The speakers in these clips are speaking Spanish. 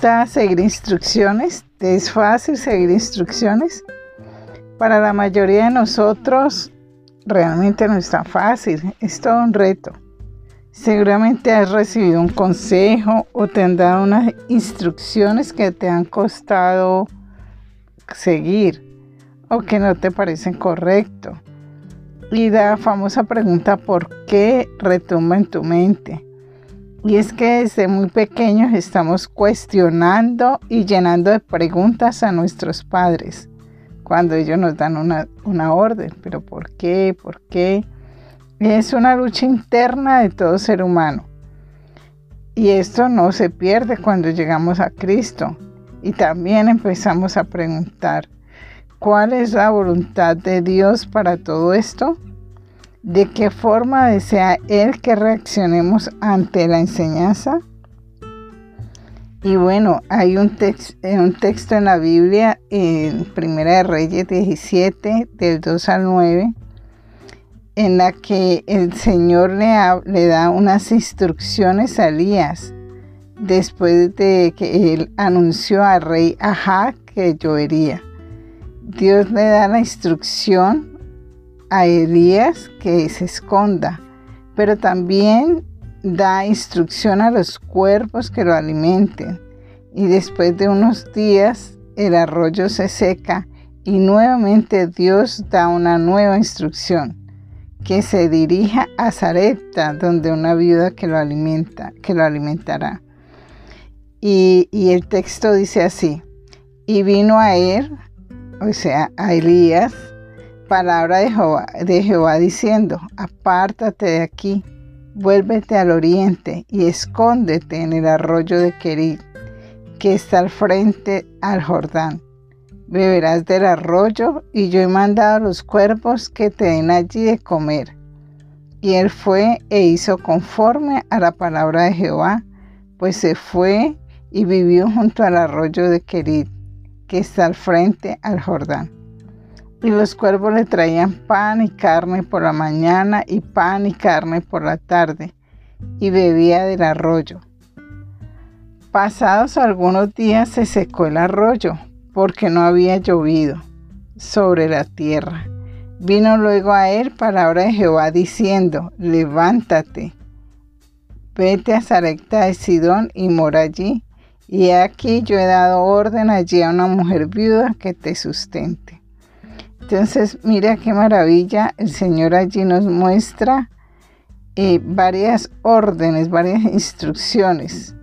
gusta seguir instrucciones? ¿Te es fácil seguir instrucciones? Para la mayoría de nosotros realmente no es tan fácil, es todo un reto. Seguramente has recibido un consejo o te han dado unas instrucciones que te han costado seguir o que no te parecen correctos. Y la famosa pregunta ¿por qué retumba en tu mente? Y es que desde muy pequeños estamos cuestionando y llenando de preguntas a nuestros padres cuando ellos nos dan una, una orden. Pero ¿por qué? ¿Por qué? Es una lucha interna de todo ser humano. Y esto no se pierde cuando llegamos a Cristo. Y también empezamos a preguntar, ¿cuál es la voluntad de Dios para todo esto? ¿De qué forma desea Él que reaccionemos ante la enseñanza? Y bueno, hay un, un texto en la Biblia, en Primera de Reyes 17, del 2 al 9, en la que el Señor le, le da unas instrucciones a Elías después de que él anunció al rey Ajá que llovería. Dios le da la instrucción a Elías que se esconda, pero también da instrucción a los cuerpos que lo alimenten. Y después de unos días el arroyo se seca y nuevamente Dios da una nueva instrucción, que se dirija a Zarepta, donde una viuda que lo alimenta, que lo alimentará. Y, y el texto dice así, y vino a él, o sea, a Elías, palabra de Jehová, diciendo, apártate de aquí, vuélvete al oriente y escóndete en el arroyo de Querid, que está al frente al Jordán. Beberás del arroyo y yo he mandado a los cuervos que te den allí de comer. Y él fue e hizo conforme a la palabra de Jehová, pues se fue y vivió junto al arroyo de Querid, que está al frente al Jordán. Y los cuervos le traían pan y carne por la mañana y pan y carne por la tarde, y bebía del arroyo. Pasados algunos días se secó el arroyo, porque no había llovido sobre la tierra. Vino luego a él palabra de Jehová diciendo, levántate, vete a Zarecta de Sidón y mora allí, y aquí yo he dado orden allí a una mujer viuda que te sustente. Entonces, mira qué maravilla, el Señor allí nos muestra eh, varias órdenes, varias instrucciones.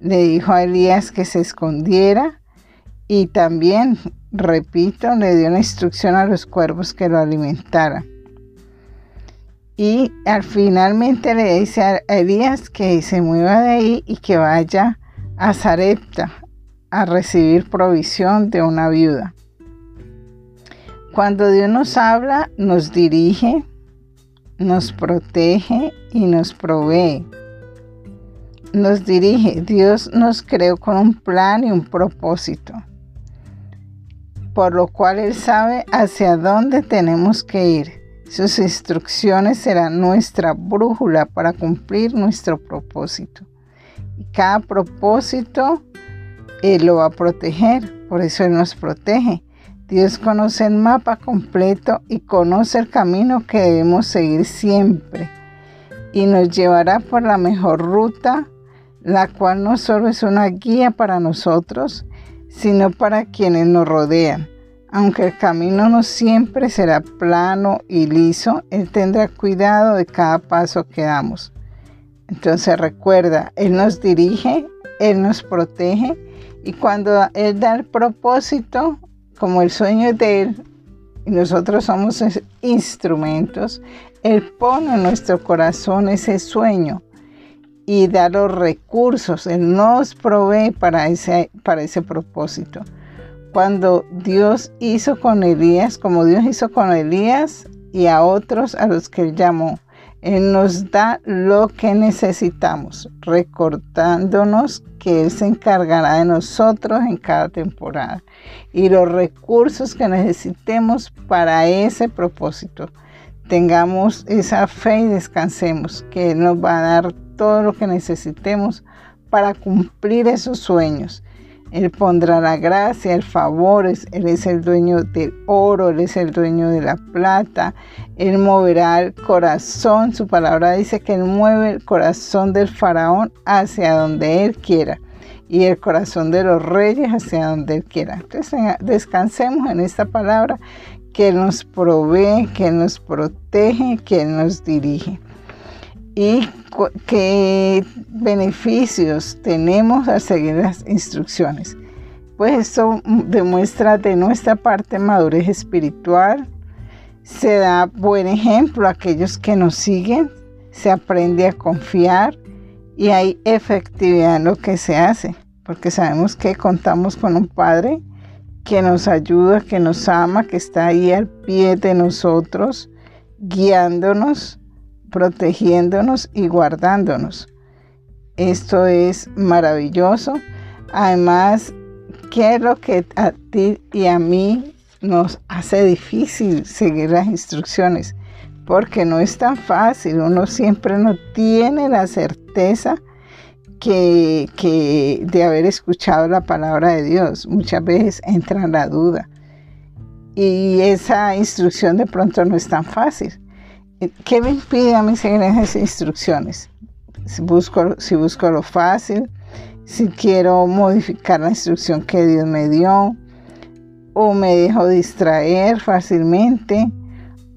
Le dijo a Elías que se escondiera y también, repito, le dio una instrucción a los cuervos que lo alimentaran. Y al finalmente le dice a Elías que se mueva de ahí y que vaya a Zarepta a recibir provisión de una viuda. Cuando Dios nos habla, nos dirige, nos protege y nos provee. Nos dirige. Dios nos creó con un plan y un propósito, por lo cual Él sabe hacia dónde tenemos que ir. Sus instrucciones serán nuestra brújula para cumplir nuestro propósito. Y cada propósito Él lo va a proteger, por eso Él nos protege. Dios conoce el mapa completo y conoce el camino que debemos seguir siempre y nos llevará por la mejor ruta, la cual no solo es una guía para nosotros, sino para quienes nos rodean. Aunque el camino no siempre será plano y liso, Él tendrá cuidado de cada paso que damos. Entonces recuerda, Él nos dirige, Él nos protege y cuando Él da el propósito, como el sueño de Él y nosotros somos instrumentos, Él pone en nuestro corazón ese sueño y da los recursos, Él nos provee para ese, para ese propósito. Cuando Dios hizo con Elías, como Dios hizo con Elías y a otros a los que Él llamó, él nos da lo que necesitamos, recordándonos que Él se encargará de nosotros en cada temporada y los recursos que necesitemos para ese propósito. Tengamos esa fe y descansemos, que Él nos va a dar todo lo que necesitemos para cumplir esos sueños Él pondrá la gracia, el favor, Él es el dueño del oro, Él es el dueño de la plata, Él moverá el corazón, su palabra dice que Él mueve el corazón del faraón hacia donde Él quiera y el corazón de los reyes hacia donde Él quiera. Entonces descansemos en esta palabra que Él nos provee, que nos protege, que Él nos dirige. Y qué beneficios tenemos al seguir las instrucciones. Pues esto demuestra de nuestra parte madurez espiritual, se da buen ejemplo a aquellos que nos siguen, se aprende a confiar y hay efectividad en lo que se hace, porque sabemos que contamos con un Padre que nos ayuda, que nos ama, que está ahí al pie de nosotros, guiándonos, protegiéndonos y guardándonos. Esto es maravilloso. Además, ¿qué es lo que a ti y a mí nos hace difícil seguir las instrucciones? Porque no es tan fácil, uno siempre no tiene la certeza que, de haber escuchado la palabra de Dios. Muchas veces entra la duda. Y esa instrucción de pronto no es tan fácil. ¿Qué me impide a mí seguir esas instrucciones? Si busco, si busco lo fácil, si quiero modificar la instrucción que Dios me dio, o me dejo distraer fácilmente,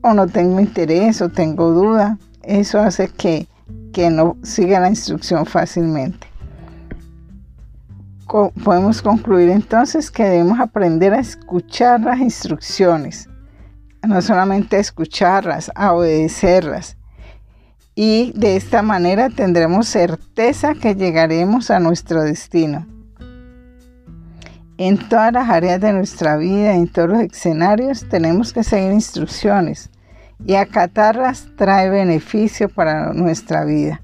o no tengo interés, o tengo duda. Eso hace que que no siga la instrucción fácilmente. podemos concluir entonces que debemos aprender a escuchar las instrucciones, no solamente escucharlas, a obedecerlas. Y de esta manera tendremos certeza que llegaremos a nuestro destino. En todas las áreas de nuestra vida, en todos los escenarios, tenemos que seguir instrucciones y acatarlas trae beneficio para nuestra vida.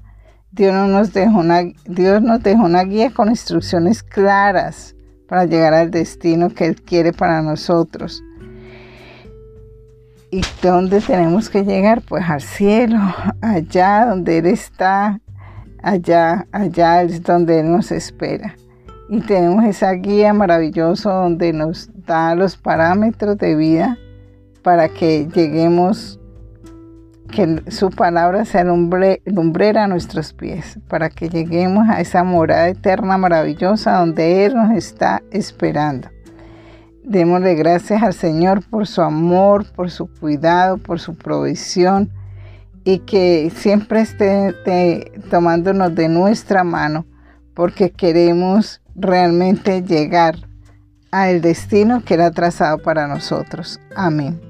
Dios nos, dejó una, Dios nos dejó una guía con instrucciones claras para llegar al destino que Él quiere para nosotros. ¿Y dónde tenemos que llegar? Pues al cielo, allá donde Él está, allá, allá es donde Él nos espera. Y tenemos esa guía maravillosa donde nos da los parámetros de vida para que lleguemos que su palabra sea lumbrera a nuestros pies, para que lleguemos a esa morada eterna maravillosa donde Él nos está esperando. Démosle gracias al Señor por su amor, por su cuidado, por su provisión y que siempre esté tomándonos de nuestra mano porque queremos realmente llegar al destino que ha trazado para nosotros. Amén.